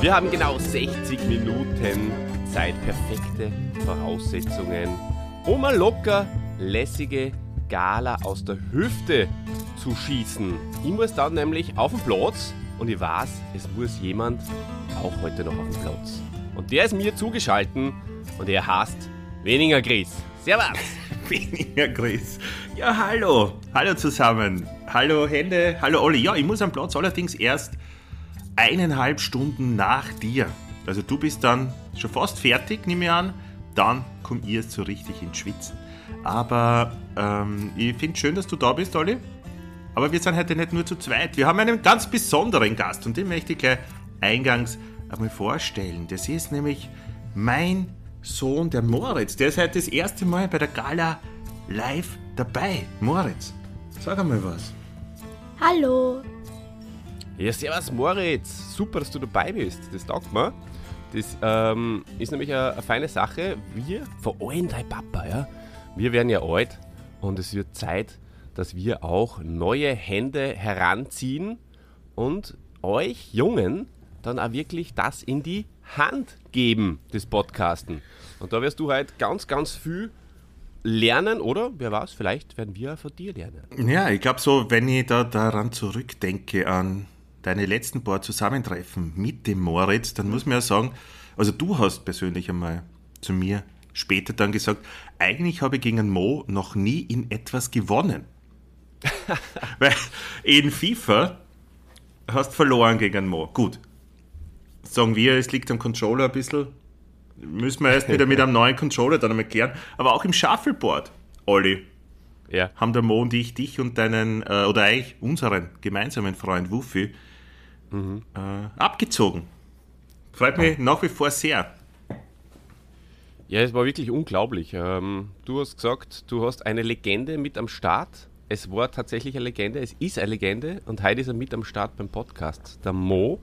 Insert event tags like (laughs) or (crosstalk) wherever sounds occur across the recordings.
Wir haben genau 60 Minuten Zeit, perfekte Voraussetzungen, um eine locker lässige Gala aus der Hüfte zu schießen. Ich muss dann nämlich auf den Platz und ich weiß, es muss jemand auch heute noch auf den Platz. Und der ist mir zugeschalten und er heißt Weniger Chris. Servus! (laughs) Weniger Chris. Ja, hallo. Hallo zusammen. Hallo Hände. Hallo Olli. Ja, ich muss am Platz allerdings erst eineinhalb Stunden nach dir. Also du bist dann schon fast fertig, nehme ich an. Dann kommt ihr so richtig ins Schwitzen. Aber ähm, ich finde es schön, dass du da bist, Olli. Aber wir sind heute nicht nur zu zweit. Wir haben einen ganz besonderen Gast und den möchte ich gleich eingangs einmal vorstellen. Das ist nämlich mein Sohn, der Moritz. Der ist heute das erste Mal bei der Gala live dabei. Moritz, sag einmal was. Hallo. Ja, servus Moritz. Super, dass du dabei bist. Das taugt mir. Das ähm, ist nämlich eine, eine, feine Sache. Wir, vor allem dein Papa, ja, wir werden ja alt und es wird Zeit, dass wir auch neue Hände heranziehen und euch Jungen dann auch wirklich das in die Hand geben, das Podcasten. Und da wirst du halt ganz, ganz viel lernen, oder? Wer weiß, vielleicht werden wir von dir lernen. Ja, ich glaube so, wenn ich da daran zurückdenke an deine letzten paar Zusammentreffen mit dem Moritz, dann muss man ja sagen, also du hast persönlich einmal zu mir später dann gesagt, eigentlich habe ich gegen Mo noch nie in etwas gewonnen. (laughs) Weil in FIFA hast verloren gegen Mo. Gut. Sagen wir, es liegt am Controller ein bisschen. Müssen wir erst wieder mit einem neuen Controller dann einmal klären. Aber auch im Shuffleboard, Olli, ja. haben der Mo und ich dich und deinen, äh, oder eigentlich unseren gemeinsamen Freund Wuffi mhm. äh, abgezogen. Freut mich nach wie vor sehr. Ja, es war wirklich unglaublich. Ähm, du hast gesagt, du hast eine Legende mit am Start. Es war tatsächlich eine Legende, es ist eine Legende und heute ist er mit am Start beim Podcast. Der Mo,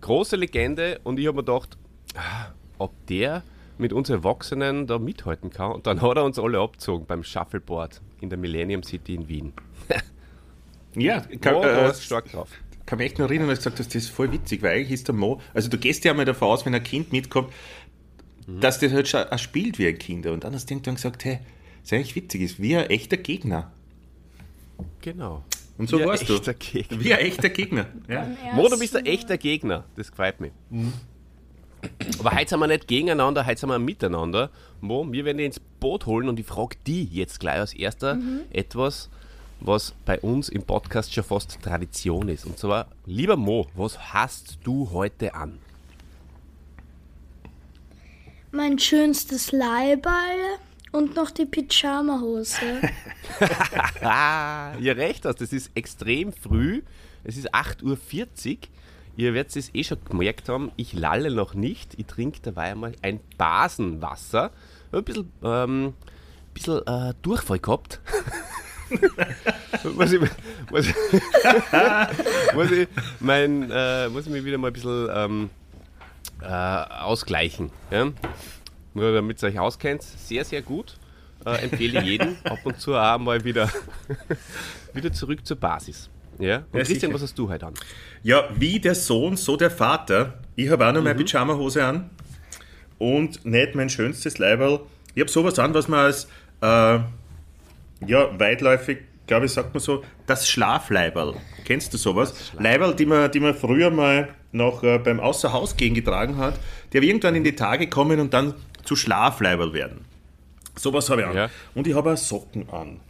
große Legende und ich habe mir gedacht, ah, ob der mit uns Erwachsenen da mithalten kann. Und dann hat er uns alle abgezogen beim Shuffleboard in der Millennium City in Wien. (laughs) ja, kann, oh, äh, stark drauf kann mich echt noch erinnern, dass ich gesagt hast, das ist voll witzig, weil eigentlich ist der Mo, also du gehst ja mal davon aus, wenn ein Kind mitkommt, mhm. dass das halt schon spielt wie ein Kind. Und dann hast du irgendwann gesagt, hey, das ist eigentlich witzig, ist wie ein echter Gegner. Genau. Und so wie warst du. Gegner. Wie ein echter Gegner. Ja. Mo, du bist ein echter Gegner. Das gefällt mir. Mhm. Aber heute sind wir nicht gegeneinander, heute sind wir miteinander. Mo, wir werden dich ins Boot holen und ich frage die jetzt gleich als erster mhm. etwas, was bei uns im Podcast schon fast Tradition ist. Und zwar, lieber Mo, was hast du heute an? Mein schönstes Leihball und noch die Pyjama-Hose. (laughs) (laughs) ja, recht hast, das ist extrem früh. Es ist 8.40 Uhr. Ihr werdet es eh schon gemerkt haben, ich lalle noch nicht. Ich trinke dabei einmal ein Basenwasser. Ein bisschen, ähm, bisschen äh, Durchfall gehabt. (laughs) muss, ich, muss, muss, ich mein, äh, muss ich mich wieder mal ein bisschen ähm, äh, ausgleichen. Ja? Nur damit ihr euch auskennt, sehr, sehr gut. Äh, empfehle jedem (laughs) ab und zu auch mal wieder, (laughs) wieder zurück zur Basis. Ja? Und ja, Christian, sicher. was hast du heute an? Ja, wie der Sohn, so der Vater. Ich habe auch noch mhm. meine Pyjama-Hose an und nicht mein schönstes Leiberl. Ich habe sowas an, was man als äh, ja, weitläufig, glaube ich, sagt man so, das Schlafleiberl. Kennst du sowas? Leiberl, die man, die man früher mal noch äh, beim Außerhausgehen getragen hat, aber irgendwann in die Tage kommen und dann zu Schlafleiberl werden. Sowas habe ich an. Ja. Und ich habe auch Socken an.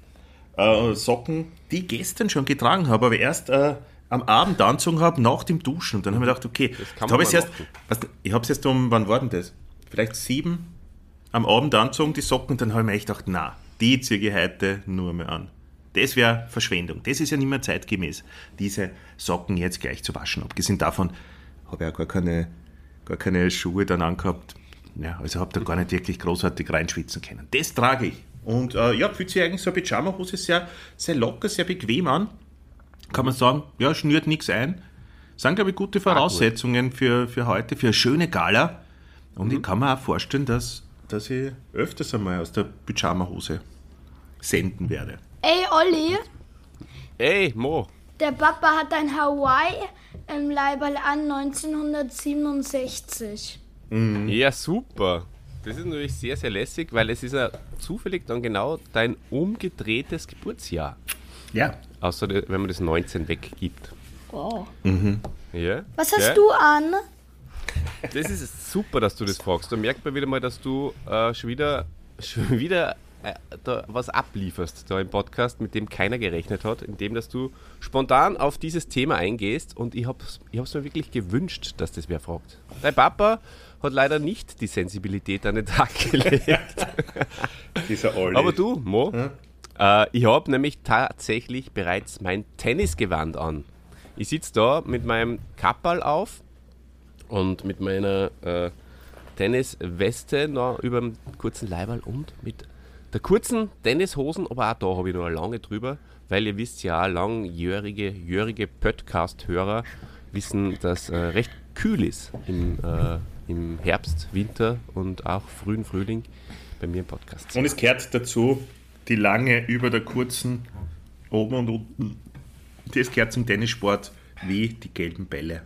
Äh, Socken, die ich gestern schon getragen habe, aber erst äh, am Abend anzogen habe, nach dem Duschen. Und dann habe ich gedacht, okay, habe ich erst, was, ich habe es erst um, wann war denn das? Vielleicht sieben am Abend anzogen, die Socken, und dann habe ich mir echt gedacht, na, die ziehe ich heute nur mehr an. Das wäre Verschwendung. Das ist ja nicht mehr zeitgemäß, diese Socken jetzt gleich zu waschen. Abgesehen davon habe ich auch gar keine, gar keine Schuhe dann angehabt. Ja, also habe da gar nicht wirklich großartig reinschwitzen können. Das trage ich. Und äh, ja, fühlt sich eigentlich so eine Pyjama-Hose sehr, sehr locker, sehr bequem an. Kann man sagen, ja, schnürt nichts ein. Sind, glaube ich, gute Voraussetzungen für, für heute, für eine schöne Gala. Und ich kann mir auch vorstellen, dass, dass ich öfters einmal aus der Pyjama-Hose senden werde. Ey, Olli, Ey, Mo. der Papa hat ein Hawaii im Leiberl an 1967. Ja, super. Das ist natürlich sehr, sehr lässig, weil es ist ja zufällig dann genau dein umgedrehtes Geburtsjahr. Ja. Außer der- wenn man das 19 weggibt. Wow. Ja? Was hast ja? du an? Das ist super, dass du das fragst. Da merkt man wieder mal, dass du äh, schon wieder, (laughs) schon wieder äh, da was ablieferst da im Podcast, mit dem keiner gerechnet hat, indem dass du spontan auf dieses Thema eingehst und ich habe es ich hab's mir wirklich gewünscht, dass das wer fragt. Dein Papa hat leider nicht die Sensibilität an den Tag (laughs) gelegt. Dieser Olli. Aber du, Mo, äh, ich habe nämlich tatsächlich bereits mein Tennisgewand an. Ich sitze da mit meinem Kapperl auf und mit meiner äh, Tennisweste noch über dem kurzen Leiberl und mit der kurzen Tennishosen, aber auch da habe ich noch eine lange drüber, weil ihr wisst ja, langjährige jährige Podcast-Hörer wissen, dass äh, recht kühl ist im, äh, im Herbst, Winter und auch frühen Frühling bei mir im Podcast. Und es gehört dazu, die lange über der kurzen, oben und unten. Das gehört zum Tennissport wie die gelben Bälle.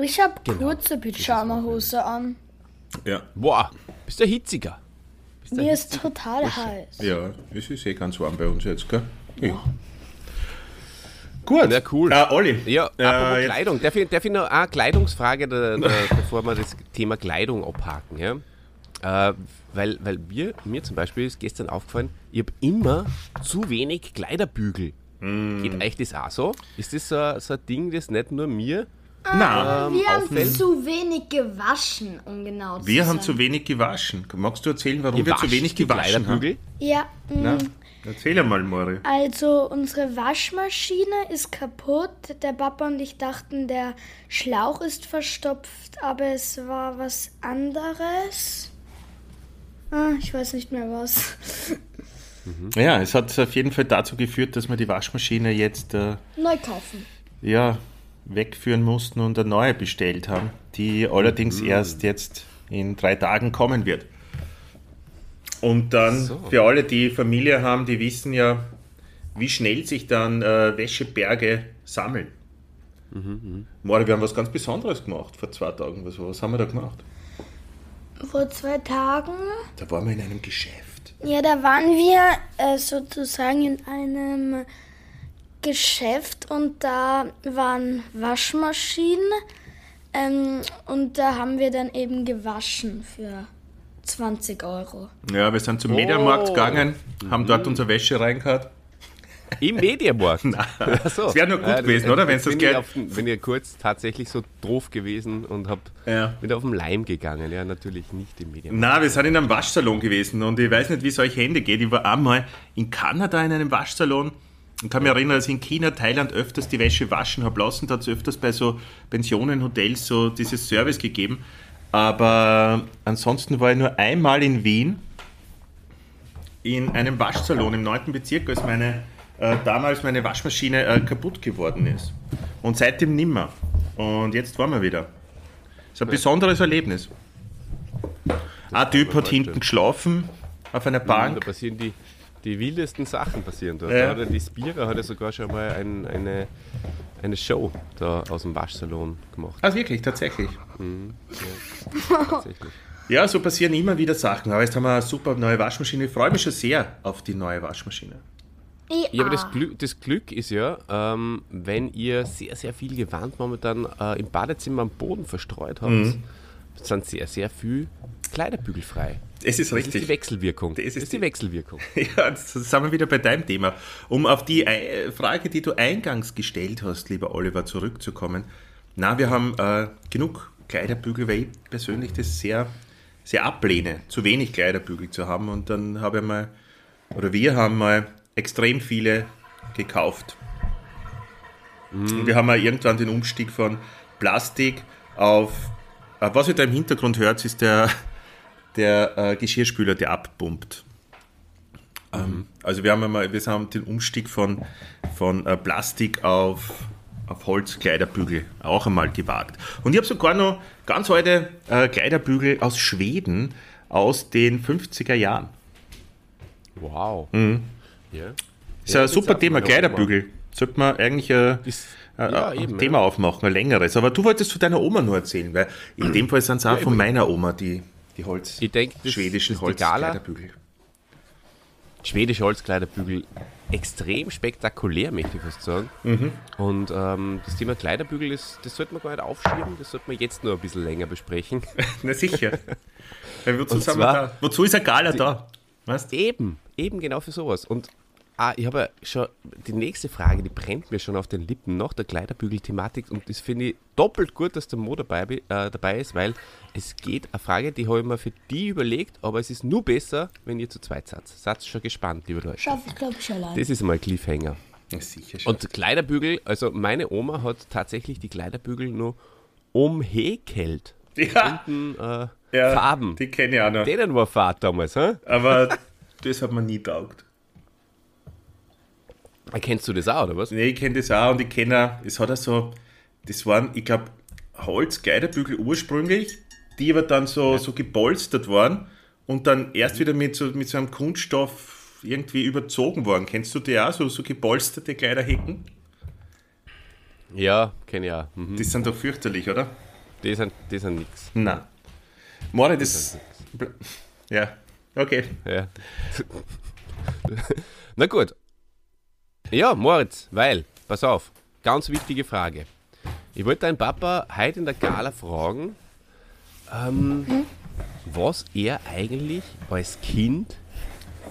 Ich habe kurze Pyjama-Hose an. Ja. Boah, bist du hitziger? Bist du Mir ist total heiß. Ja, es ist eh ganz warm bei uns jetzt, gell? Ja. Gut. Ja, cool. Äh, Olli. Ja, äh, Kleidung. Darf ich, darf ich noch eine Kleidungsfrage, da, da, (laughs) bevor wir das Thema Kleidung abhaken? Ja? Äh, weil, weil mir, mir zum Beispiel ist gestern aufgefallen, ich habe immer zu wenig Kleiderbügel. Mm. Geht euch das auch so? Ist das so, so ein Ding, das nicht nur mir Nein, Wir haben auffällt? zu wenig gewaschen, um genau zu wir sein. haben zu wenig gewaschen. Magst du erzählen, warum wir zu wenig gewaschen haben? Ja, mm, Na, erzähl einmal, Mori. also unsere Waschmaschine ist kaputt. Der Papa und ich dachten, der Schlauch ist verstopft, aber es war was anderes. Ah, ich weiß nicht mehr was. (laughs) Ja, es hat auf jeden Fall dazu geführt, dass wir die Waschmaschine jetzt äh, Neu kaufen. ja, wegführen mussten und eine neue bestellt haben, die allerdings erst jetzt in drei Tagen kommen wird. Und dann So. für alle, die Familie haben, die wissen ja, wie schnell sich dann äh, Wäscheberge sammeln. Mori, wir haben was ganz Besonderes gemacht vor zwei Tagen. Was, was haben wir da gemacht? Vor zwei Tagen, Da waren wir in einem Geschäft. ja, da waren wir äh, sozusagen in einem Geschäft und da waren Waschmaschinen ähm, und da haben wir dann eben gewaschen für 20 Euro. Ja, wir sind zum Mediamarkt gegangen, haben dort unsere Wäsche reingehauen. Im Mediamarkt. (laughs) Ach so. Das wäre nur gut gewesen, oder? Wenn's das Geld- ich auf, Bin ich kurz tatsächlich so doof gewesen und hab, Ja. bin auf den Leim gegangen. Ja, natürlich nicht im Mediamarkt. Na, wir sind in einem Waschsalon gewesen und ich weiß nicht, wie es euch Hände geht. Ich war einmal in Kanada in einem Waschsalon und kann mich erinnern, dass ich in China, Thailand öfters die Wäsche waschen habe lassen. Da hat es öfters bei so Pensionen, Hotels so dieses Service gegeben. Aber ansonsten war ich nur einmal in Wien in einem Waschsalon im 9. Bezirk, als meine, äh, damals meine Waschmaschine äh, kaputt geworden ist. Und seitdem nimmer. Und jetzt waren wir wieder. Das ist ein besonderes Erlebnis. Ein Typ hat hinten geschlafen auf einer Da Bank. passieren die, die wildesten Sachen passieren dort. Ja. Da hat ja die Spira hat ja sogar schon mal ein, eine, eine Show da aus dem Waschsalon gemacht. Ah, wirklich, tatsächlich. (laughs) Tatsächlich. Ja, so passieren immer wieder Sachen. Aber jetzt haben wir eine super neue Waschmaschine. Ich freue mich schon sehr auf die neue Waschmaschine. Ja, aber das Glück, das Glück ist ja, ähm, wenn ihr sehr, sehr viel Gewand momentan äh, im Badezimmer am Boden verstreut habt, Mhm. sind sehr, sehr viel Kleiderbügel frei. Es ist Das ist die richtig. Wechselwirkung. Das Das ist ist die die- Wechselwirkung. (laughs) Ja, jetzt sind wir wieder bei deinem Thema. Um auf die äh, Frage, die du eingangs gestellt hast, lieber Oliver, zurückzukommen. Na, wir haben äh, genug Kleiderbügel, weil ich persönlich das sehr, sehr ablehne, zu wenig Kleiderbügel zu haben. Und dann habe ich mal, oder wir haben mal extrem viele gekauft. Und wir haben mal irgendwann den Umstieg von Plastik auf, äh, was ihr da im Hintergrund hört, ist der, der äh, Geschirrspüler, der abpumpt. Ähm, also wir haben einmal, wir haben den Umstieg von, von äh, Plastik auf, auf Holzkleiderbügel auch einmal gewagt. Und ich habe sogar noch ganz alte äh, Kleiderbügel aus Schweden aus den 50er Jahren. Wow. Mhm. Ja. Ist Ja, ein super Thema, Kleiderbügel. Sollte man eigentlich äh, Ist- äh, ja, ein eben, Thema ja. aufmachen, ein längeres. Aber du wolltest von deiner Oma nur erzählen, weil in (clears throat) dem Fall sind es auch von meiner Oma die, die Holz, Ich denke, das- schwedischen das die. Holzkleiderbügel. schwedische Holzkleiderbügel extrem spektakulär, möchte ich fast sagen. Mhm. Und ähm, das Thema Kleiderbügel, ist, das sollte man gar nicht aufschieben, das sollte man jetzt nur ein bisschen länger besprechen. (laughs) Na sicher. Wozu, zwar- da? wozu ist eine Gala da? Weißt? Eben, eben genau für sowas. Und ah, ich habe ja schon die nächste Frage, die brennt mir schon auf den Lippen nach der Kleiderbügel-Thematik und das finde ich doppelt gut, dass der Mo dabei, äh, dabei ist, weil es geht eine Frage, die habe ich mir für die überlegt, aber es ist nur besser, wenn ihr zu zweit seid. Seid schon gespannt, liebe Leute. Schaffe ich, glaube ich, allein. Das ist mal ein Cliffhanger. Ja, sicher schon. Und Kleiderbügel, also meine Oma hat tatsächlich die Kleiderbügel nur umhäkelt. ja, Hm, äh, ja, Farben. Die kenne ich auch noch. Denen war Fahrt damals, hä? Aber das hat man nie taugt. Erkennst du das auch, oder was? Nee, ich kenne das auch und ich kenne auch, es hat auch so, das waren, ich glaube, Holzkleiderbügel ursprünglich, die aber dann so, so gepolstert waren und dann erst wieder mit so, mit so einem Kunststoff irgendwie überzogen worden. Kennst du die auch, so, so gepolsterte Kleiderhecken? Ja, kenne ich auch. Mhm. Die sind doch fürchterlich, oder? Die sind, die sind nix. Nein. Mori, das. Ja, okay. Ja. (laughs) Na gut. Ja, Moritz, weil, pass auf, ganz wichtige Frage. Ich wollte deinen Papa heute in der Gala fragen, ähm, was er eigentlich als Kind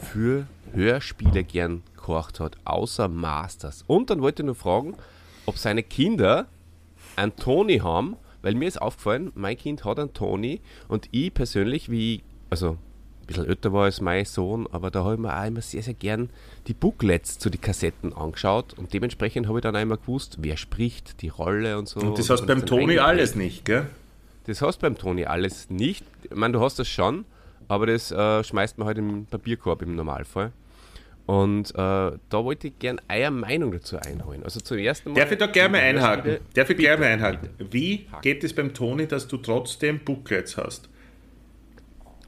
für Hörspiele gern gekocht hat, außer Masters. Und dann wollte ich nur fragen, ob seine Kinder einen Tony haben, weil mir ist aufgefallen, mein Kind hat einen Tony und ich persönlich, wie ich, also bisschen älter war als mein Sohn, aber da habe ich mir auch immer sehr, sehr gern die Booklets zu den Kassetten angeschaut und dementsprechend habe ich dann immer gewusst, wer spricht, die Rolle und so. Und das Und hast man beim Toni alles nicht, gell? Das hast beim Toni alles nicht. Ich meine, du hast das schon, aber das äh, schmeißt man halt im Papierkorb im Normalfall. Und äh, da wollte ich gern eure Meinung dazu einholen. Also zuerst einmal. Darf ich da gerne mal einhaken? Darf ich gerne mal einhaken? bitte. Wie geht es beim Toni, dass du trotzdem Booklets hast?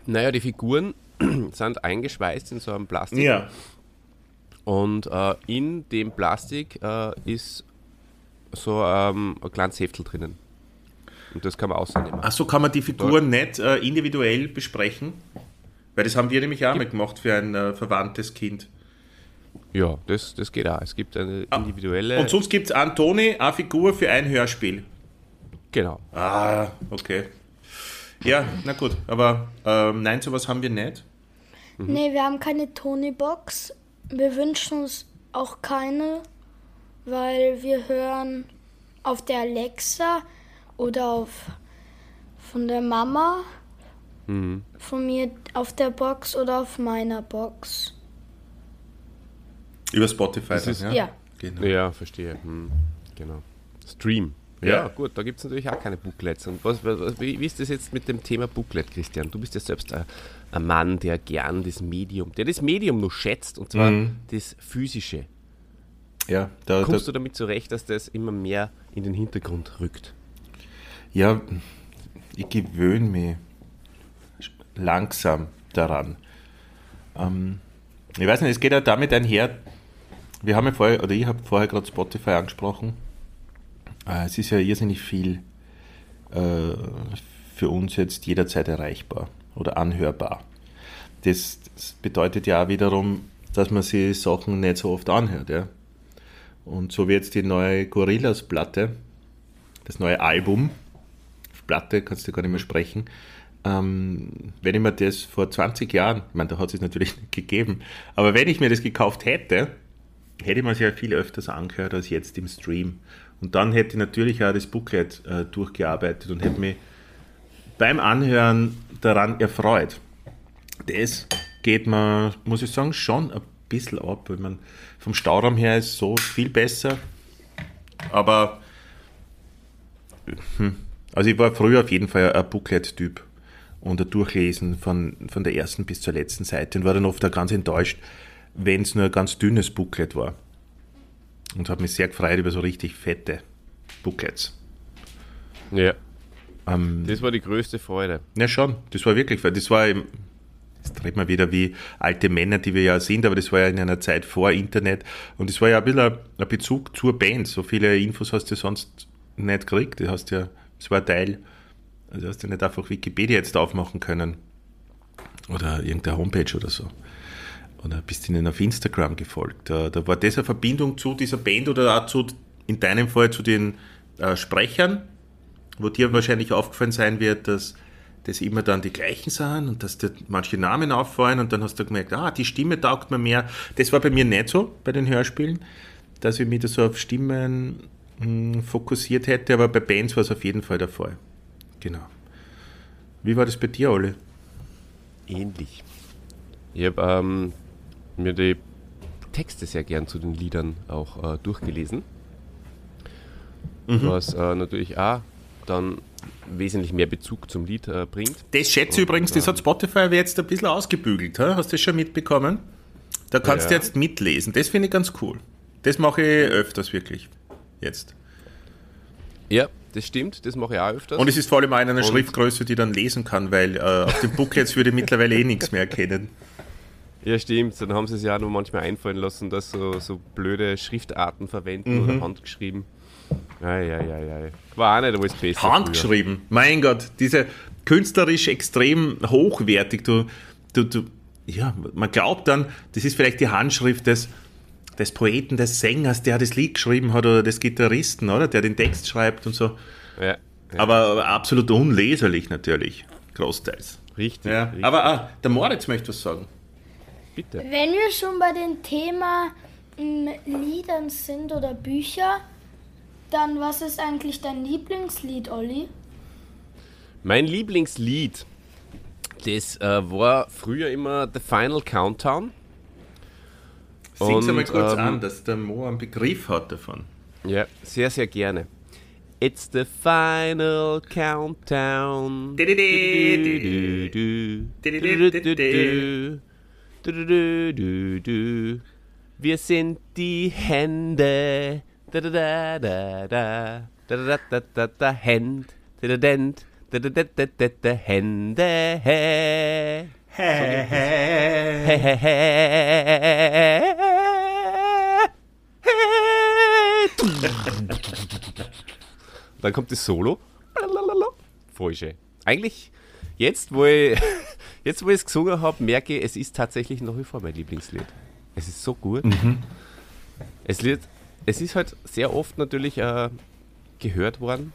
Naja, die Figuren (clears throat) sind eingeschweißt in so einem Plastik. Ja. Und äh, in dem Plastik äh, ist so ähm, ein kleines Heftel drinnen. Und das kann man ausnehmen. Ach so, kann man die Figuren nicht äh, individuell besprechen? Weil das haben wir nämlich auch mal gemacht für ein äh, verwandtes Kind. Ja, das, das geht auch. Es gibt eine individuelle. Und sonst gibt es einen Toni, eine Figur für ein Hörspiel. genau. Ah, okay. Ja, na gut, aber ähm, nein, sowas haben wir nicht. Nee, wir haben keine Tony-Box. Wir wünschen uns auch keine, weil wir hören auf der Alexa oder auf von der Mama, von mir auf der Box oder auf meiner Box. Über Spotify. Das ist- ja. Ja. Genau. Ja, verstehe. Hm, genau. Stream. Ja, gut, da gibt es natürlich auch keine Booklets. Und was, was, wie, wie ist das jetzt mit dem Thema Booklet, Christian? Du bist ja selbst ein, ein Mann, der gern das Medium, der das Medium noch schätzt, und zwar das Physische. Ja, da, da, Kommst du damit zurecht, dass das immer mehr in den Hintergrund rückt? ja, ich gewöhne mich langsam daran. Ähm, ich weiß nicht, es geht ja damit einher, wir haben ja vorher, oder ich habe vorher gerade Spotify angesprochen. Äh, es ist ja irrsinnig viel äh, für uns jetzt jederzeit erreichbar oder anhörbar. Das, bedeutet ja auch wiederum, dass man sich Sachen nicht so oft anhört. Ja? Und so wie jetzt die neue Gorillas-Platte, das neue Album, Platte, kannst du gar nicht mehr sprechen. Ähm, wenn ich mir das vor 20 Jahren, ich meine, da hat es natürlich nicht gegeben, aber wenn ich mir das gekauft hätte, hätte mir es ja viel öfters angehört als jetzt im Stream. Und dann hätte ich natürlich auch das Booklet äh, durchgearbeitet und hätte mich beim Anhören daran erfreut. Das geht mir, muss ich sagen, schon ein bisschen ab. Ich meine, vom Stauraum her ist so viel besser. Aber hm, also ich war früher auf jeden Fall ein Booklet-Typ und ein Durchlesen von, von der ersten bis zur letzten Seite und war dann oft auch ganz enttäuscht, wenn es nur ein ganz dünnes Booklet war. Und habe mich sehr gefreut über so richtig fette Booklets. Ja. Ähm, Das war die größte Freude. ja, schon. Das war wirklich, das war im, jetzt dreht man wieder wie alte Männer, die wir ja sind, aber das war ja in einer Zeit vor Internet und das war ja ein bisschen ein, ein Bezug zur Band. So viele Infos hast du sonst nicht gekriegt. Du hast ja, das war ein Teil, also hast du nicht einfach Wikipedia jetzt aufmachen können oder irgendeine Homepage oder so. Oder bist ihnen auf Instagram gefolgt. Da, da war das eine Verbindung zu dieser Band oder auch zu, in deinem Fall zu den äh, Sprechern, wo dir wahrscheinlich aufgefallen sein wird, dass das immer dann die gleichen sind und dass dir manche Namen auffallen und dann hast du gemerkt, ah, die Stimme taugt mir mehr. Das war bei mir nicht so bei den Hörspielen, dass ich mich da so auf Stimmen mh, fokussiert hätte, aber bei Bands war es auf jeden Fall der Fall. Genau. Wie war das bei dir, Ole? Ähnlich. Ich habe ähm, mir die Texte sehr gern zu den Liedern auch äh, durchgelesen. Was äh, natürlich auch dann wesentlich mehr Bezug zum Lied äh, bringt. Das schätze ich übrigens, das hat Spotify jetzt ein bisschen ausgebügelt. He? Hast du das schon mitbekommen? Da kannst du Ja. jetzt mitlesen. Das finde ich ganz cool. Das mache ich öfters wirklich. Jetzt. Ja, das stimmt, das mache ich auch öfters. Und es ist vor allem auch in einer Und- Schriftgröße, die dann lesen kann, weil äh, auf dem Booklets würde ich mittlerweile eh nichts mehr erkennen. Ja, stimmt. Dann haben sie es ja auch nur manchmal einfallen lassen, dass so, so blöde Schriftarten verwenden Mhm. oder handgeschrieben. Ei, ei, ei, ei. War auch nicht alles besser. früher. Handgeschrieben. Mein Gott, diese künstlerisch extrem hochwertig. Du, du, du, ja, man glaubt dann, das ist vielleicht die Handschrift des, des Poeten, des Sängers, der das Lied geschrieben hat oder des Gitarristen, oder? Der den Text schreibt und so. Ja, ja, Aber, aber absolut unleserlich natürlich, großteils. richtig. Ja, richtig. aber ah, der Moritz möchte was sagen. Bitte. Wenn wir schon bei dem Thema m, Liedern sind oder Bücher, dann was ist eigentlich dein Lieblingslied, Olli? Mein Lieblingslied, das äh, war früher immer The Final Countdown. Sing's einmal kurz ähm, an, dass der Mo einen Begriff hat davon. Ja, sehr, sehr gerne. It's the final countdown. Wir sind die Hände. Da da da da da. Da da da da da Hand. Da da dent. Da da da da da da Hände. Hä. Hä, hä, hä. Dann kommt das Solo. Voll schön. Eigentlich, jetzt wo ich jetzt, wo ich es gesungen habe, merke ich, es ist tatsächlich nach wie vor mein Lieblingslied. Es ist so gut. Es, Lied, es ist halt sehr oft natürlich äh, gehört worden.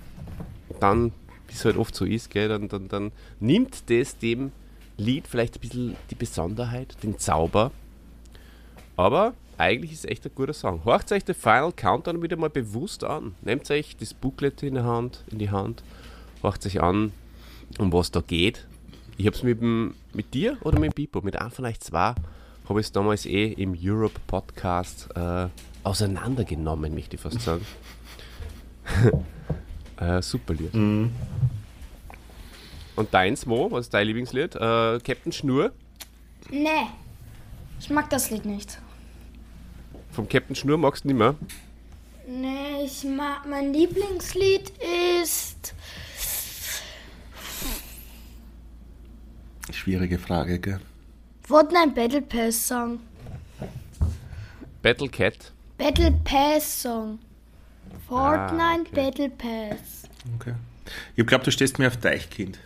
Dann, wie es halt oft so ist, gell, dann, dann, dann nimmt das dem Lied vielleicht ein bisschen die Besonderheit, den Zauber. Aber eigentlich ist es echt ein guter Song. Horcht euch den Final Countdown wieder mal bewusst an. Nehmt euch das Booklet in, der Hand, in die Hand, horcht euch an, um was da geht. Ich habe es mit, dem- mit dir oder mit dem Pipo, mit einem von euch zwei, habe ich es damals eh im Europe Podcast äh, auseinandergenommen, möchte ich fast sagen. (laughs) äh, super Lied. Und deins, Mo, was ist dein Lieblingslied? Äh, Captain Schnur. Nee, ich mag das Lied nicht. Vom Captain Schnur magst du nicht mehr? Nee, ich mag, mein Lieblingslied ist... Schwierige Frage, gell? Fortnite Battle Pass Song. Battle Cat. Battle Pass Song. Fortnite Ah, okay. Battle Pass. Okay. Ich glaube, du stehst mir auf Deichkind.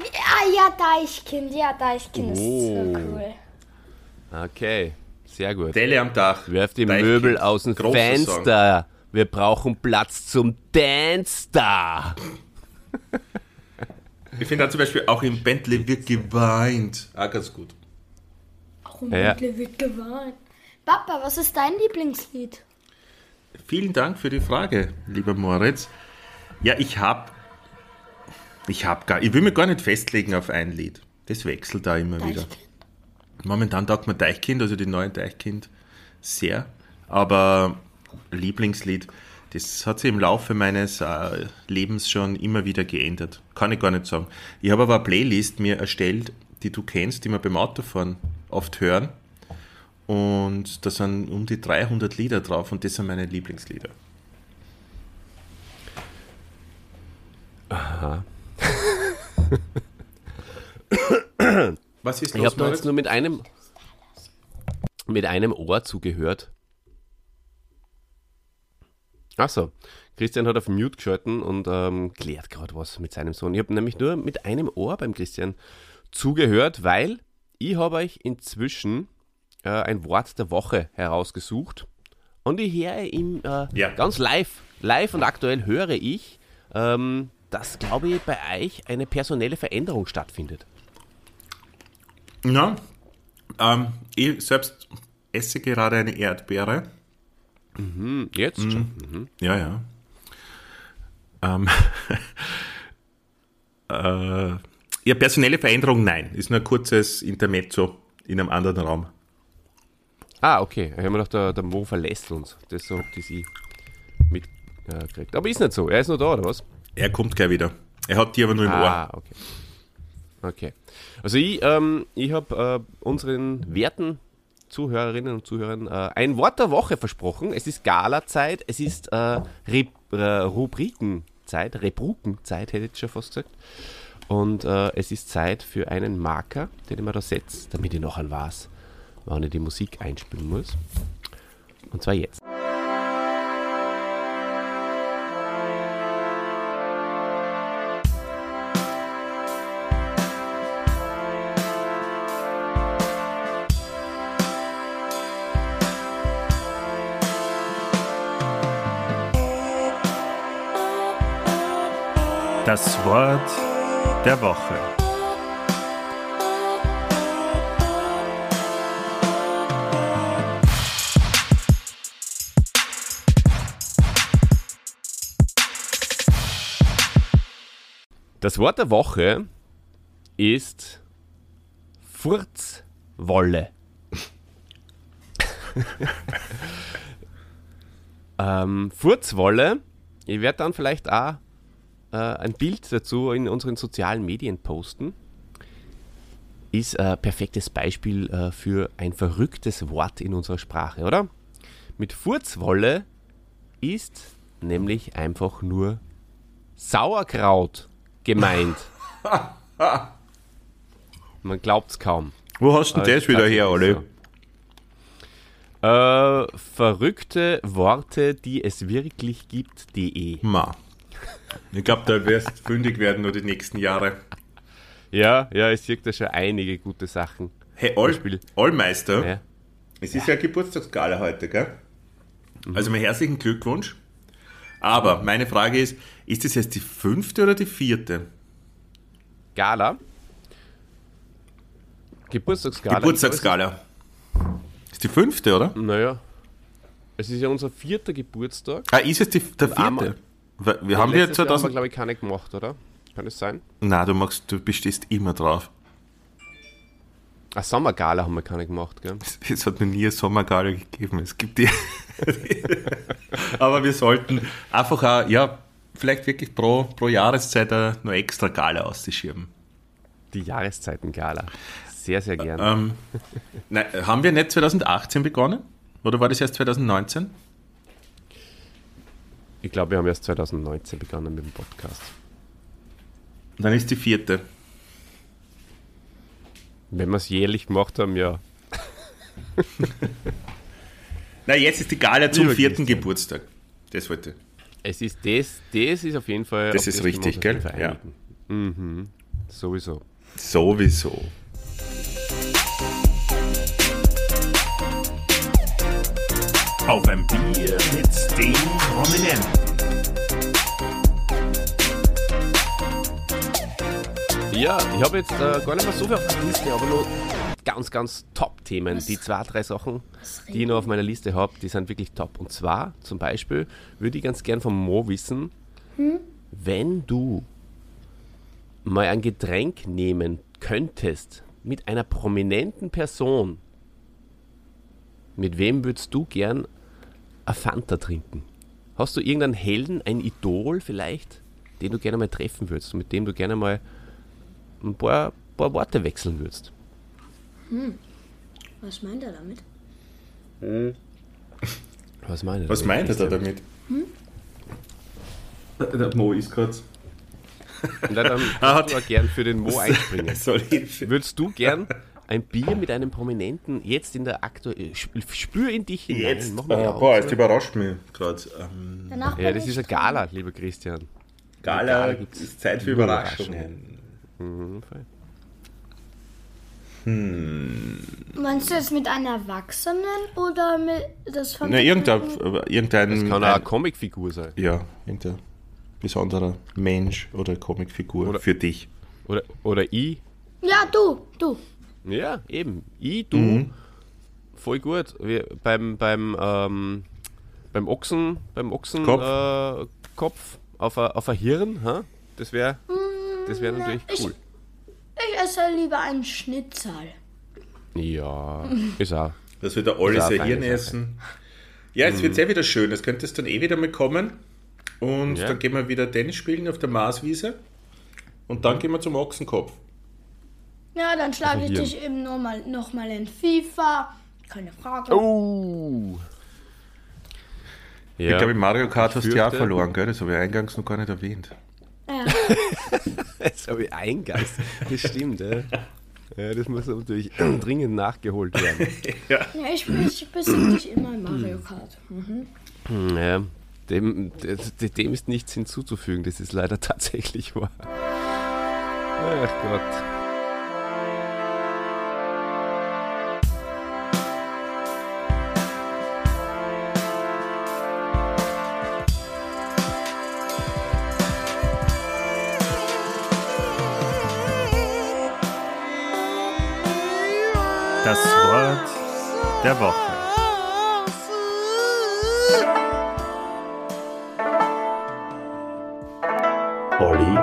Ah ja, Deichkind, ja, Deichkind ist Oh. so cool. Okay, sehr gut. Delle am Dach. Werft die Deichkind. Möbel aus dem Großer Fenster. Wir brauchen Platz zum Dance da. (laughs) Ich finde da zum Beispiel auch im Bentley wird geweint. Ah, ganz gut. Auch im Ja. Bentley wird geweint. Papa, was ist dein Lieblingslied? Vielen Dank für die Frage, lieber Moritz. Ja, ich habe, ich habe gar, ich will mich gar nicht festlegen auf ein Lied. Das wechselt da immer wieder. Deichkind. Momentan taugt mir Deichkind, also die neuen Deichkind, sehr. Aber Lieblingslied, das hat sich im Laufe meines äh, Lebens schon immer wieder geändert. Kann ich gar nicht sagen. Ich habe aber eine Playlist mir erstellt, die du kennst, die wir beim Autofahren oft hören. Und da sind um die 300 Lieder drauf und das sind meine Lieblingslieder. Aha. Was ist Ich los, habe da Moritz? jetzt nur mit einem, mit einem Ohr zugehört. Achso, Christian hat auf Mute geschalten und ähm, klärt gerade was mit seinem Sohn. Ich habe nämlich nur mit einem Ohr beim Christian zugehört, weil ich habe euch inzwischen äh, ein Wort der Woche herausgesucht und ich höre ihm äh, Ja. ganz live, live und aktuell höre ich, ähm, dass, glaube ich, bei euch eine personelle Veränderung stattfindet. Ja, ähm, ich selbst esse gerade eine Erdbeere. Hm, jetzt schon. Ja, ja. Ähm, (laughs) äh, ja, personelle Veränderung, nein. Ist nur ein kurzes Intermezzo in einem anderen Raum. Ah, okay. Ich habe mir gedacht, der, der Mo verlässt uns. Das so habt ihr sie mitgekriegt. Aber ist nicht so. Er ist nur da, oder was? Er kommt gleich wieder. Er hat die aber nur im Ah, Ohr. okay. Okay. Also ich, ähm, ich habe äh, unseren werten Zuhörerinnen und Zuhörern äh, ein Wort der Woche versprochen. Es ist Gala-Zeit, es ist äh, Re äh, Rubrikenzeit, Rebrukenzeit, hätte ich schon fast gesagt. Und äh, es ist Zeit für einen Marker, den ich mir da setze, damit ich nachher weiß, wann ich die Musik einspielen muss. Und zwar jetzt. Das Wort der Woche. Das Wort der Woche ist Furzwolle. (laughs) ähm, Furzwolle, ich werde dann vielleicht auch äh, ein Bild dazu in unseren sozialen Medien posten, ist ein perfektes Beispiel äh, für ein verrücktes Wort in unserer Sprache, oder? Mit Furzwolle ist nämlich einfach nur Sauerkraut gemeint. (laughs) Man glaubt's kaum. Wo hast du denn das wieder her, Olli? so. Äh, verrückte Worte, die es wirklich gibt, de. Ma. Ich glaube, da wirst du fündig werden nur die nächsten Jahre. Ja, ja, es gibt da schon einige gute Sachen. Hey, All, Allmeister, Ja. es ist ja, Geburtstagsgala heute, gell? Also mein herzlichen Glückwunsch. Aber meine Frage ist, ist das jetzt die fünfte oder die vierte? Gala. Geburtstagsgala. Geburtstagsgala. Ist die fünfte, oder? Naja. Es ist ja unser vierter Geburtstag. Ah, ist es die, der vierte? Wir haben ja Letztes Jahr haben wir, 2000... glaube ich, keine gemacht, oder? Kann es sein? Nein, du, magst, du bestehst immer drauf. Eine Sommergala haben wir keine gemacht, gell? (laughs) Es hat noch nie eine Sommergala gegeben. Es gibt die. (laughs) Aber wir sollten einfach auch, ja, vielleicht wirklich pro, pro Jahreszeit noch extra Gala auszuschieben. Die Jahreszeiten-Gala. Sehr, sehr gerne. Ähm, nein, haben wir nicht 2018 begonnen? Oder war das erst 2019? Ich glaube, wir haben erst 2019 begonnen mit dem Podcast. Dann ist die vierte. Wenn wir es jährlich gemacht haben, ja. (laughs) Na, jetzt ist die Gala zum vierten. Geburtstag. Das wollte. Es ist das, das ist auf jeden Fall. Das ist richtig, gell? Ja. Mhm. Sowieso. Sowieso. Auf ein Bier mit den Prominenten. Ja, ich habe jetzt äh, gar nicht mehr so viel auf der Liste, aber nur ganz, ganz Top-Themen. Die zwei, drei Sachen, die ich noch auf meiner Liste habe, die sind wirklich top. Und zwar, zum Beispiel, würde ich ganz gern vom Mo wissen, wenn du mal ein Getränk nehmen könntest mit einer prominenten Person, mit wem würdest du gern eine Fanta trinken? Hast du irgendeinen Helden, ein Idol vielleicht, den du gerne mal treffen würdest, mit dem du gerne mal ein paar, paar Worte wechseln würdest? Was meint er damit? Was meint er Was meint er da damit? Der Mo ist gerade. Na, dann (laughs) Ah, würdest du auch gern für den Mo (laughs) einspringen. Würdest du gern ein Bier mit einem Prominenten jetzt in der aktuellen. Spür in dich hinein. Jetzt? Mach mal Äh, boah, jetzt überrascht mich gerade. Ähm, Ja, das ist eine. Gala, lieber Christian. Gala, Gala gibt's ist Zeit für Überraschungen. Mhm, voll. Meinst du jetzt mit einem Erwachsenen oder mit das von Na, irgendein, irgendein, Das kann auch eine ein, Comicfigur sein. ja, irgendein besonderer Mensch oder Comicfigur Oder- für dich. Oder, oder ich. Ja, du, du. Ja, eben. Ich, du. Mhm. Voll gut. Wir, beim, beim, ähm, beim Ochsen, beim Ochsenkopf Kopf. äh, Kopf auf ein auf a Hirn, ha? das wäre das wär natürlich ich- cool. Ich esse lieber einen Schnitzel. Ja, ist auch. Das wird der Olli sein eine Hirn essen. Ja, jetzt wird es eh wieder schön. Das könnte es dann eh wieder mal kommen. Und Ja. dann gehen wir wieder Tennis spielen auf der Marswiese. Und dann gehen wir zum Ochsenkopf. Ja, dann schlage ich hier. dich eben noch mal, noch mal in FIFA. Keine Frage. Oh! Ich glaube, im Mario Kart hast du ja auch verloren, gell? Das habe ich eingangs noch gar nicht erwähnt. Ja. (laughs) Das habe ich eingangs. Das stimmt, ja. ja. Das muss natürlich (clears throat) dringend nachgeholt werden. ja, ich, ich besiege dich immer in Mario Kart. Ja, dem, de- dem ist nichts hinzuzufügen, das ist leider (laughs) tatsächlich wahr. Ach Gott. Wort der Woche. Olli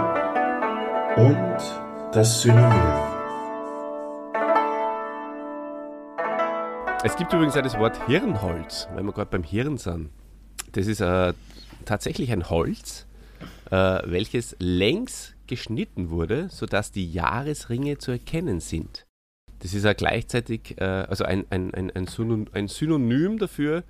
und das Synonym. Es gibt übrigens auch das Wort Hirnholz, weil wir gerade beim Hirn sind. Das ist äh, tatsächlich ein Holz, äh, welches längs geschnitten wurde, sodass die Jahresringe zu erkennen sind. Das ist ja gleichzeitig, äh, also ein, ein, ein, ein, Synon ein Synonym dafür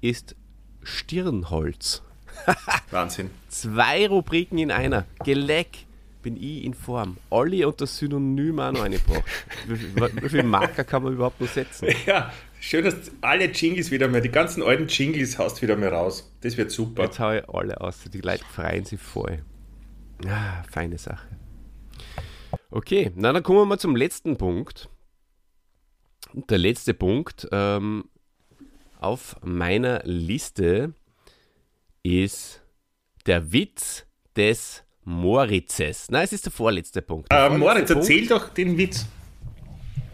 ist Stirnholz. (laughs) Wahnsinn. Zwei Rubriken in einer. Geleck bin ich in Form. Olli und das Synonym auch noch eingebracht. Wie, wie, viele Marker kann man überhaupt noch setzen? (laughs) Ja, schön, dass alle Jingles wieder mal, die ganzen alten Jingles haust wieder mal raus. Das wird super. Jetzt haue ich alle aus. Die Leute freuen sich voll. Ah, feine Sache. Okay, na dann kommen wir mal zum letzten Punkt. Und der letzte Punkt ähm, auf meiner Liste ist der Witz des Moritzes. Nein, es ist der vorletzte Punkt. Der Äh, vorletzte Moritz, Punkt- erzähl doch den Witz.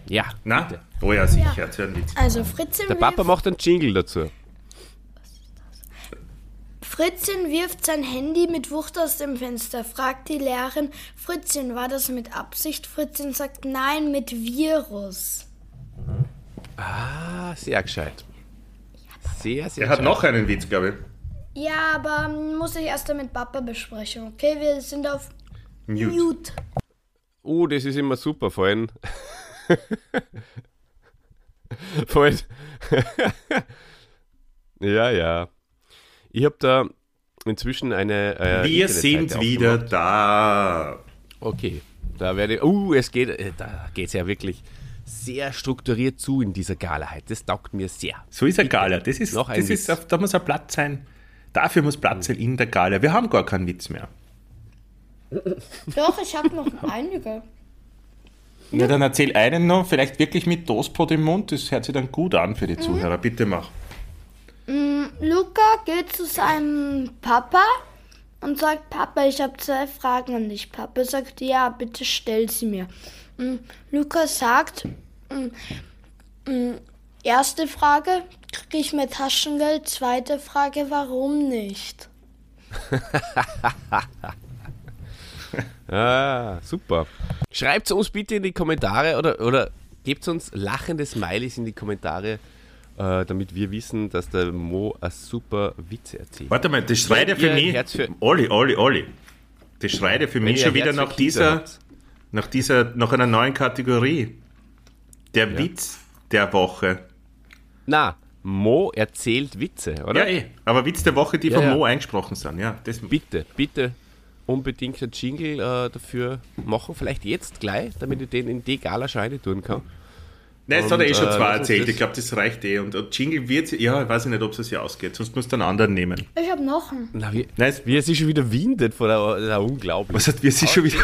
Ja, Na? Oh ja, sicher, erzähl einen Witz. Also Fritzchen der Papa wirft, macht einen Jingle dazu. Fritzchen wirft sein Handy mit Wucht aus dem Fenster, fragt die Lehrerin, Fritzchen, war das mit Absicht? Fritzchen sagt, nein, mit Virus. Ah, sehr gescheit. Sehr, sehr Er hat gescheit. noch einen Witz, glaube ich. Ja, aber muss ich erst mit Papa besprechen, okay? Wir sind auf Mute. Mute. Oh, das ist immer super, vor allem. vor allem. ja, ja. Ich habe da inzwischen eine. Äh, Wir sind wieder aufgemacht. da. Okay, da werde ich. Uh, es geht. äh, Da geht es ja wirklich sehr strukturiert zu in dieser Gala heute. Das taugt mir sehr. So ist eine Gala. Das ist, Noch ein das ist, Witz. da muss ein Platz sein. Dafür muss Platz sein in der Gala. Wir haben gar keinen Witz mehr. Doch, ich habe noch einige. Na, dann erzähl einen noch, vielleicht wirklich mit Toastbrot im Mund. Das hört sich dann gut an für die Zuhörer. Bitte mach. Luca geht zu seinem Papa und sagt, Papa, ich habe zwei Fragen an dich. Papa sagt, ja, bitte stell sie mir. Mm, Luca sagt, mm, mm, erste Frage, kriege ich mehr Taschengeld? Zweite Frage, warum nicht? (laughs) Ah, super. Schreibt uns bitte in die Kommentare oder, oder gebt uns lachende Smileys in die Kommentare, äh, damit wir wissen, dass der Mo ein super Witze erzählt. Warte mal, das schreit ja für mich. Herz für- Olli, Olli, Olli. Das schreit ja für mich schon wieder nach dieser, habt. Nach dieser, nach einer neuen Kategorie. Der Witz der Woche. Na, Mo erzählt Witze, oder? Ja, eh. Aber Witz der Woche, die Ja, von ja. Mo eingesprochen sind. Ja, das, Bitte, bitte unbedingt einen Jingle äh, dafür machen. Vielleicht jetzt gleich, damit ich den in die Gala Scheine tun kann. Nein, das hat er eh schon äh, zwei uns erzählt. das- Ich glaube, das reicht eh. Und, und Jingle wird, ja, ich weiß nicht, ob es sich ausgeht. Sonst musst du einen anderen nehmen. Ich habe noch einen. Na, wie, Nein, es- wie er sich schon wieder windet vor der, ja unglaublich. Was hat wir sich schon wieder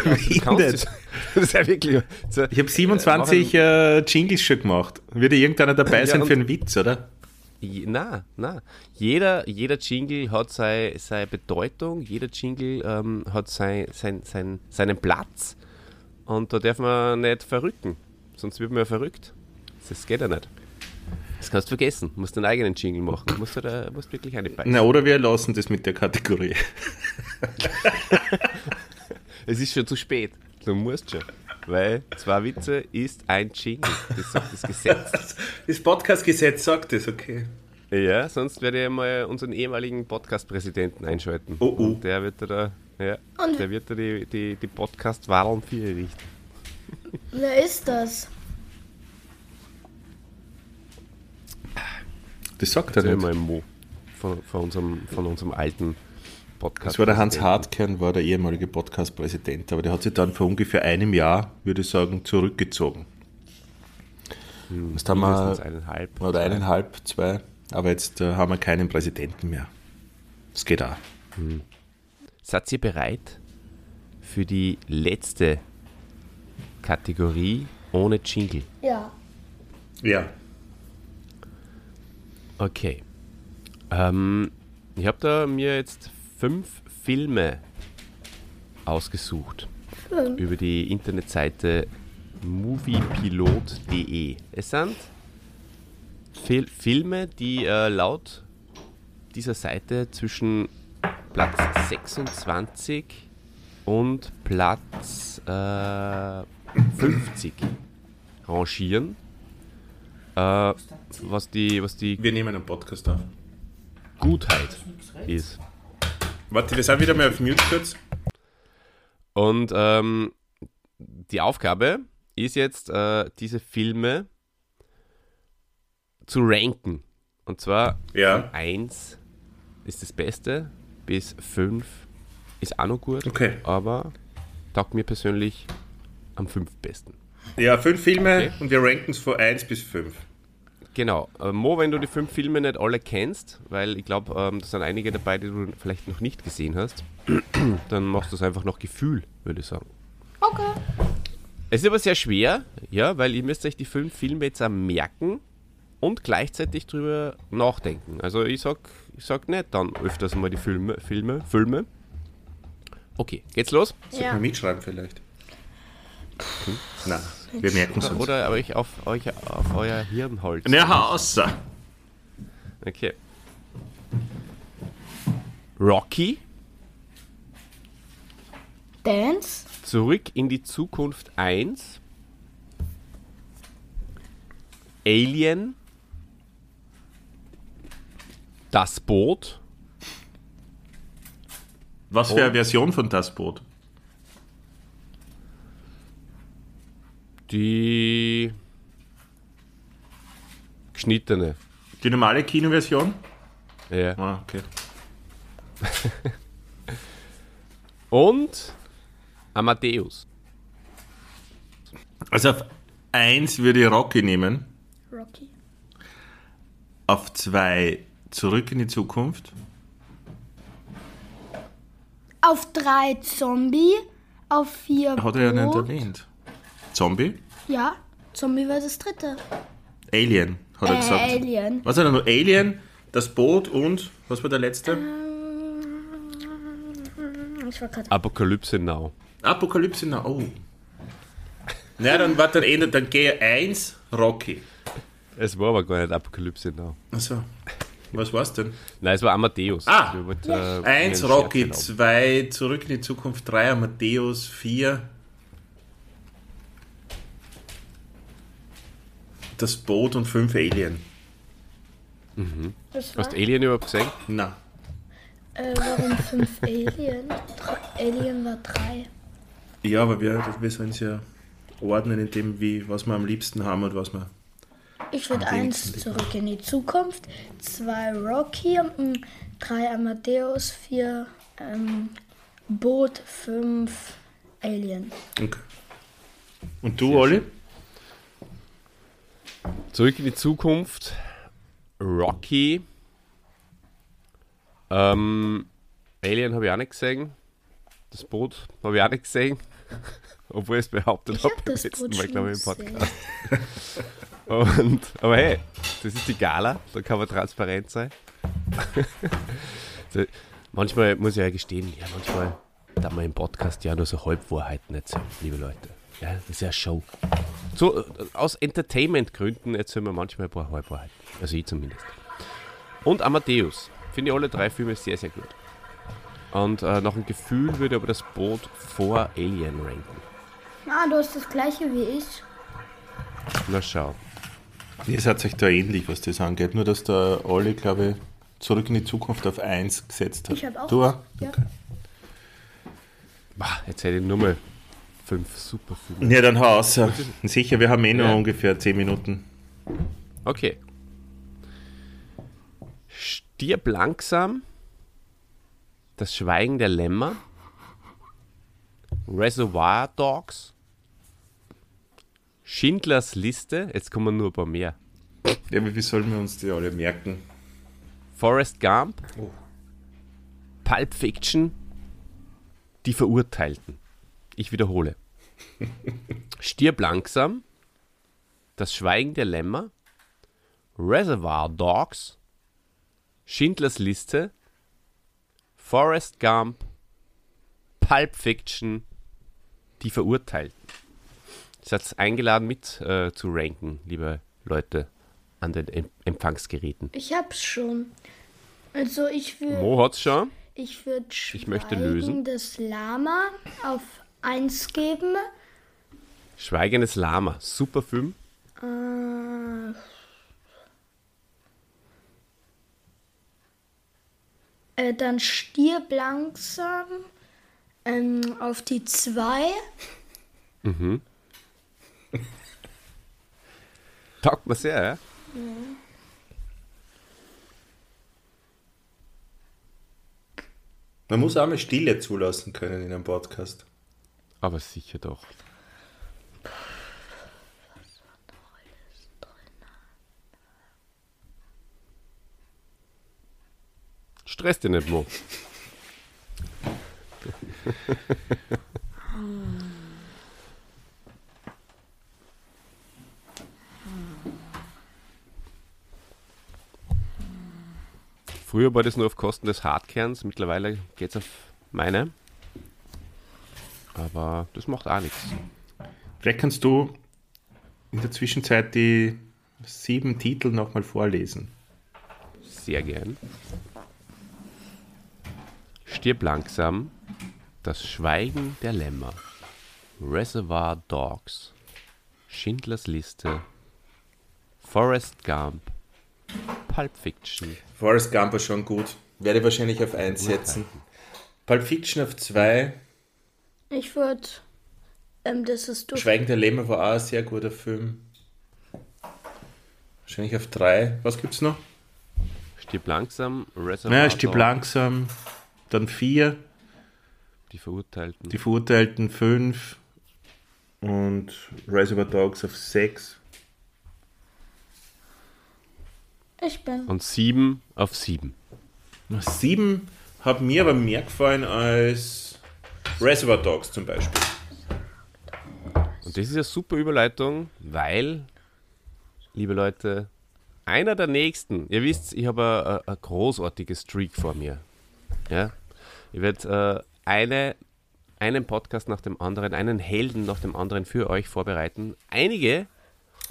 es- (laughs) Das ist ja wirklich. So, Ich habe 27 äh, Jingles schon gemacht. Würde irgendeiner dabei Ja, sein und- für einen Witz, oder? Je- Na, na. Jeder, jeder Jingle hat seine, seine Bedeutung, jeder Jingle ähm, hat sein, sein, sein, seinen Platz und da darf man nicht verrücken, sonst wird man ja verrückt. Das geht ja nicht. Das kannst du vergessen. Du musst deinen eigenen Jingle machen. Du musst, da, musst wirklich eine beißen. Na, oder wir lassen das mit der Kategorie. (laughs) Es ist schon zu spät. Du musst schon. Weil zwei Witze ist ein Jingle. Das sagt das Gesetz. (laughs) Das Podcast-Gesetz sagt das, okay. Ja, sonst werde ich mal unseren ehemaligen Podcast-Präsidenten einschalten. Oh, oh. Und der wird da, ja, Und- der wird da die, die, die Podcast-Wahlen für richten. Wer ist das? Das sagt er Das ist nicht. immer im Mo von, von, unserem, von unserem alten Podcast. Das war der Hans Hartkern, war der ehemalige Podcast-Präsident, aber der hat sich dann vor ungefähr einem Jahr, würde ich sagen, zurückgezogen. Jetzt haben wir, eineinhalb. oder eineinhalb, zwei, aber jetzt äh, haben wir keinen Präsidenten mehr. Das geht auch. Seid ihr bereit für die letzte Kategorie ohne Jingle? Ja. Ja. Okay. Ähm, ich habe da mir jetzt fünf Filme ausgesucht Fünf? über die Internetseite moviepilot.de. Es sind Fil Filme, die äh, laut dieser Seite zwischen Platz 26 und Platz äh, 50 rangieren. Äh, was die, was die Wir nehmen einen Podcast auf. Gutheit ist. Warte, wir sind wieder mal auf Mute kurz. Und ähm, die Aufgabe ist jetzt, äh, diese Filme zu ranken. Und zwar Ja. von 1 ist das Beste bis 5 ist auch noch gut, Okay. aber taugt mir persönlich am 5 besten. Ja, fünf Filme Okay. und wir ranken es von 1 bis 5. Genau. Äh, Mo, wenn du die fünf Filme nicht alle kennst, weil ich glaube, ähm, da sind einige dabei, die du vielleicht noch nicht gesehen hast, (clears throat) dann machst du es einfach nach Gefühl, würde ich sagen. Okay. Es ist aber sehr schwer, ja, weil ihr müsst euch die fünf Filme jetzt auch merken und gleichzeitig drüber nachdenken. Also ich sag, ich sag nicht dann öfters mal die Filme, Filme, Filme. Okay, geht's los? Sollte Ja. man mitschreiben vielleicht? Nein, wir merken es uns. Oder euch auf, euch auf euer Hirnholz? Na, außer. Okay. Rocky, Dance. Zurück in die Zukunft 1, Alien, Das Boot, Was für Oh. eine Version von das Boot? Die geschnittene. Die normale Kinoversion? Ja. Ah, okay. (laughs) Und Amadeus. Also auf 1 würde ich Rocky nehmen, Rocky. auf 2 Zurück in die Zukunft, Auf drei Zombie. Auf vier hat er ja nicht erwähnt. Zombie, Ja, Zombie war das dritte. Alien, hat er Äh, gesagt. Alien. Was hat er noch? Alien, das Boot und, was war der letzte? Ähm, Ich war gerade. Apokalypse Now. Apokalypse Now, oh. Na, dann war dann eh, dann gehe 1 Rocky. Es war aber gar nicht Apokalypse Now. Achso, was war's denn? Nein, es war Amadeus. Ah, wollte, äh, 1 mir einen Rocky, erlauben. 2 Zurück in die Zukunft, 3 Amadeus, 4 das Boot und 5 Alien. Was war? Hast du Alien überhaupt gesehen? Na, Äh, warum fünf (laughs) Alien? Drei, Alien war drei. ja, aber wir, wir sollen es ja ordnen in dem, wie, was wir am liebsten haben und was wir Ich würde eins zurück in die Zukunft, zwei Rocky, drei Amadeus, vier ähm, Boot, fünf Alien. Okay. Und du, Olli? Zurück in die Zukunft. Rocky. Ähm, Alien habe ich auch nicht gesehen. Das Boot habe ich auch nicht gesehen. (laughs) Obwohl ich es behauptet habe hab beim letzten Boot Mal, glaube ich, im. Podcast. (laughs) Und, aber hey, das ist die Gala, da kann man transparent sein. (laughs) Manchmal muss ich ja gestehen, ja, manchmal darf man im Podcast ja nur so Halbwahrheiten erzählen, liebe Leute. Ja, das ist ja eine Show. So, äh, aus Entertainment-Gründen erzählen wir manchmal ein paar Halbwahrheiten. Also ich zumindest. Und Amadeus. Finde ich alle drei Filme sehr, sehr gut. Und äh, nach dem Gefühl würde aber das Boot vor Alien ranken. Ah, du hast das gleiche wie ich. Na schau. Ihr seid euch da ähnlich, was das angeht. Nur, dass der Olli, glaube ich, zurück in die Zukunft auf 1 gesetzt hat. Ich habe auch. Du? Ja. Bah, jetzt hätte ich nur mal fünf super Filme. Ja, dann hau raus. Sicher, wir haben eh noch Ja. ungefähr 10 Minuten. Okay. Stirb langsam. Das Schweigen der Lämmer. Reservoir Dogs. Schindlers Liste. Jetzt kommen nur ein paar mehr. Ja, aber wie sollen wir uns die alle merken? Forrest Gump. Oh. Pulp Fiction. Die Verurteilten. Ich wiederhole. Stirb langsam. Das Schweigen der Lämmer. Reservoir Dogs. Schindlers Liste. Forrest Gump. Pulp Fiction. Die Verurteilten. Ihr seid eingeladen mit äh, zu ranken, liebe Leute, an den Em Empfangsgeräten. Ich hab's schon. Also ich würde Mo hat's schon. ich würd Ich möchte lösen. das Lama auf 1 geben. Schweigendes Lama. Super Film. Äh, äh, dann stirb langsam ähm, auf die 2. Taugt mir sehr, ja? Man muss auch mal Stille zulassen können in einem Podcast. Aber sicher doch. Stress dich nicht, Mo. (laughs) Früher war das nur auf Kosten des Hardkerns, mittlerweile geht es auf meine. Aber das macht auch nichts. Vielleicht kannst du in der Zwischenzeit die sieben Titel nochmal vorlesen. Sehr gern. Stirb langsam. Das Schweigen der Lämmer. Reservoir Dogs. Schindlers Liste. Forrest Gump. Pulp Fiction. Forrest Gump war schon gut. Werde wahrscheinlich auf 1 setzen. Pulp Fiction auf 2. Ich würde ähm, das ist durch. Schweigen der Lämmer war auch ein sehr guter Film. Wahrscheinlich auf 3. Was gibt's noch? Stirb langsam. Reservoir Naja, Stieb langsam. Dann 4. Die Verurteilten. Die Verurteilten 5. Und Reservoir Dogs auf 6. Ich bin. Und sieben auf sieben. 7 hat mir aber mehr gefallen als Reservoir Dogs zum Beispiel. Und das ist eine super Überleitung, weil, liebe Leute, einer der nächsten, ihr wisst, ich habe ein, ein großartiges Streak vor mir. Ja? Ich werde äh, eine, einen Podcast nach dem anderen, einen Helden nach dem anderen für euch vorbereiten. Einige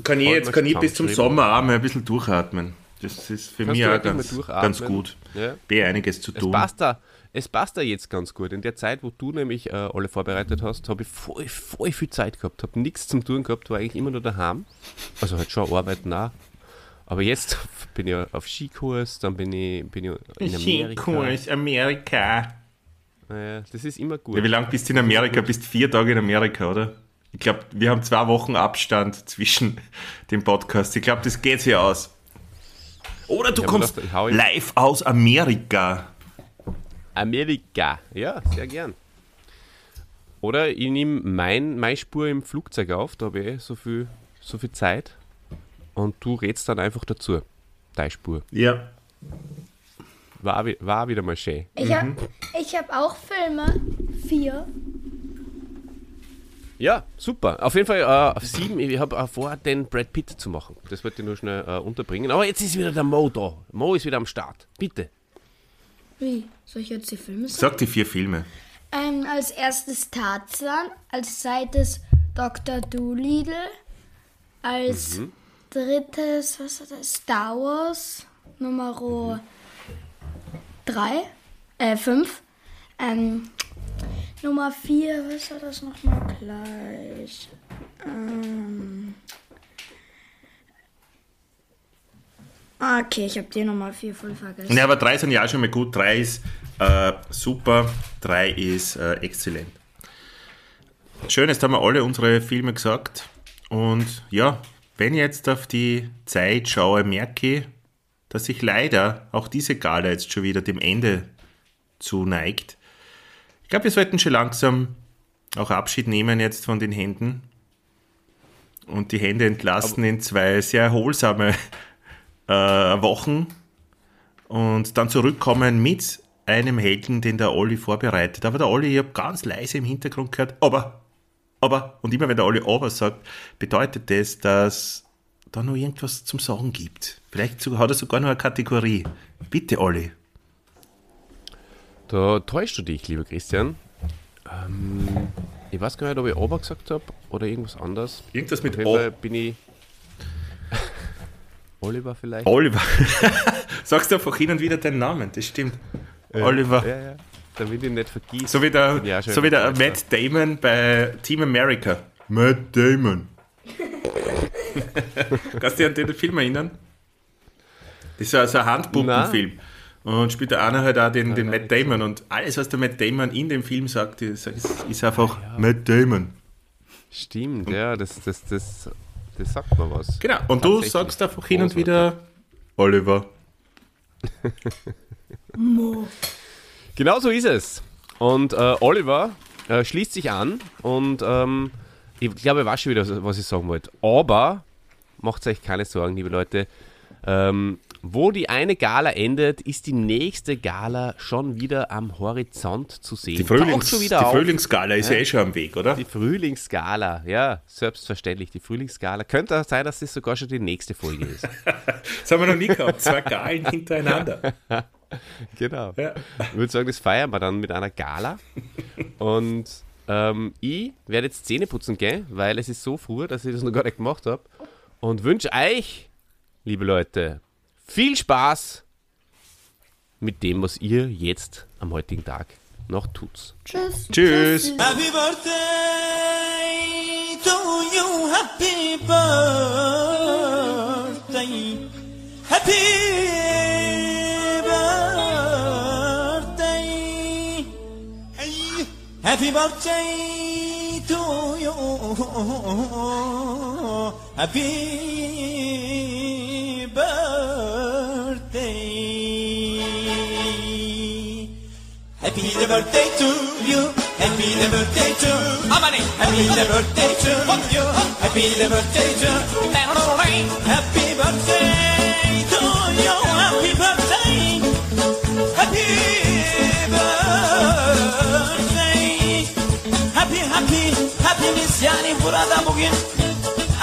Kann ich jetzt kann ich bis zum. Sommer auch mal ein bisschen durchatmen. Das ist für Kannst mich auch ganz, ganz gut. Ja. B einiges zu Es tun. passt, da, es passt da jetzt ganz gut. In der Zeit, wo du nämlich äh, alle vorbereitet hast, habe ich voll, voll viel Zeit gehabt, habe nichts zum Tun gehabt, war eigentlich immer nur daheim. Also halt schon arbeiten auch. Aber jetzt (laughs) bin ich auf Skikurs, dann bin ich, bin ich in Amerika. Skikurs, Amerika. Naja, das ist immer gut. Ja, wie lange bist du in Amerika? Bist vier Tage in Amerika, oder? Ich glaube, wir haben zwei Wochen Abstand zwischen (laughs) dem Podcast. Ich glaube, das geht sich aus. Oder du kommst gedacht, live aus Amerika. Amerika. Ja, sehr gern. Oder ich nehme mein, meine Spur im Flugzeug auf, da habe ich eh so viel, so viel Zeit. Und du redst dann einfach dazu. Deine Spur. Ja. War, war wieder mal schön. Ich habe ich hab auch Filme. Vier. Ja, super. Auf jeden Fall äh, auf sieben. Ich habe äh, vor, den Brad Pitt zu machen. Das wollte ich nur schnell äh, unterbringen. Aber jetzt ist wieder der Mo da. Mo ist wieder am Start. Bitte. Wie? Soll ich jetzt die Filme sagen? Sag die vier Filme. Ähm, als erstes Tarzan, als zweites Dr. Doolittle, als drittes, was war das? Star Wars, Nummer 3, äh, 5. Ähm, Nummer 4, was war das nochmal gleich? Ähm, ah, okay, ich habe die Nummer 4 voll vergessen. Ja, aber drei sind ja auch schon mal gut. Drei ist äh, super, drei ist äh, exzellent. Schön, jetzt haben wir alle unsere Filme gesagt. Und ja, wenn ich jetzt auf die Zeit schaue, merke ich, dass sich leider auch diese Gala jetzt schon wieder dem Ende zuneigt. Ich glaube, wir sollten schon langsam auch Abschied nehmen jetzt von den Händen und die Hände entlassen in zwei sehr erholsame äh, Wochen und dann zurückkommen mit einem Helden, den der Olli vorbereitet. Aber der Olli, ich habe ganz leise im Hintergrund gehört, aber, aber, und immer wenn der Olli aber sagt, bedeutet das, dass da noch irgendwas zum Sagen gibt. Vielleicht hat er sogar noch eine Kategorie. Bitte, Olli. Da täuschst du dich, lieber Christian. Ähm, ich weiß gar nicht, ob ich aber gesagt habe oder irgendwas anderes. Irgendwas mit Auf jeden Fall O. bin ich. Oliver vielleicht? Oliver. (laughs) Sagst du einfach hin und wieder deinen Namen, das stimmt. Oliver. Ja, ja. Damit ich nicht vergieße. So wie der, Ja, so wie der Matt Damon bei Team America. Matt Damon. (laughs) Kannst du dich an den Film erinnern? Das ist ja so ein Handpuppenfilm. Und spielt der einer halt auch den, den Matt Damon. Und alles, was der Matt Damon in dem Film sagt, ist, ist einfach Matt Damon. Stimmt, ja, das, das, das, das sagt mir was. Genau. Und du sagst einfach hin und wieder Oliver. Genau so ist es. Und äh, Oliver äh, schließt sich an und ähm, ich glaube, ich weiß schon wieder, was ich sagen wollte. Aber macht euch keine Sorgen, liebe Leute. Ähm, wo die eine Gala endet, ist die nächste Gala schon wieder am Horizont zu sehen. Die, Frühlings, die. Frühlingsgala ist ja eh schon am Weg, oder? Die Frühlingsgala, ja, selbstverständlich, die Frühlingsgala. Könnte auch sein, dass das sogar schon die nächste Folge ist. (laughs) Das haben wir noch nie gehabt. Zwei Galen hintereinander. (laughs) genau. Ja. Ich würde sagen, das feiern wir dann mit einer Gala. Und ähm, ich werde jetzt Zähne putzen gehen, weil es ist so früh, dass ich das noch gar nicht gemacht habe. Und wünsche euch, liebe Leute, viel Spaß mit dem, was ihr jetzt am heutigen Tag noch tut. Tschüss. Tschüss. Happy birthday to you, happy birthday, happy birthday, hey, happy birthday to you, happy birthday. Happy the birthday to you. Happy the birthday to Amani. Happy the birthday to you. Happy the birthday to Happy birthday to you. Happy birthday. Happy birthday. Happy happy happy'miz yani burada bugün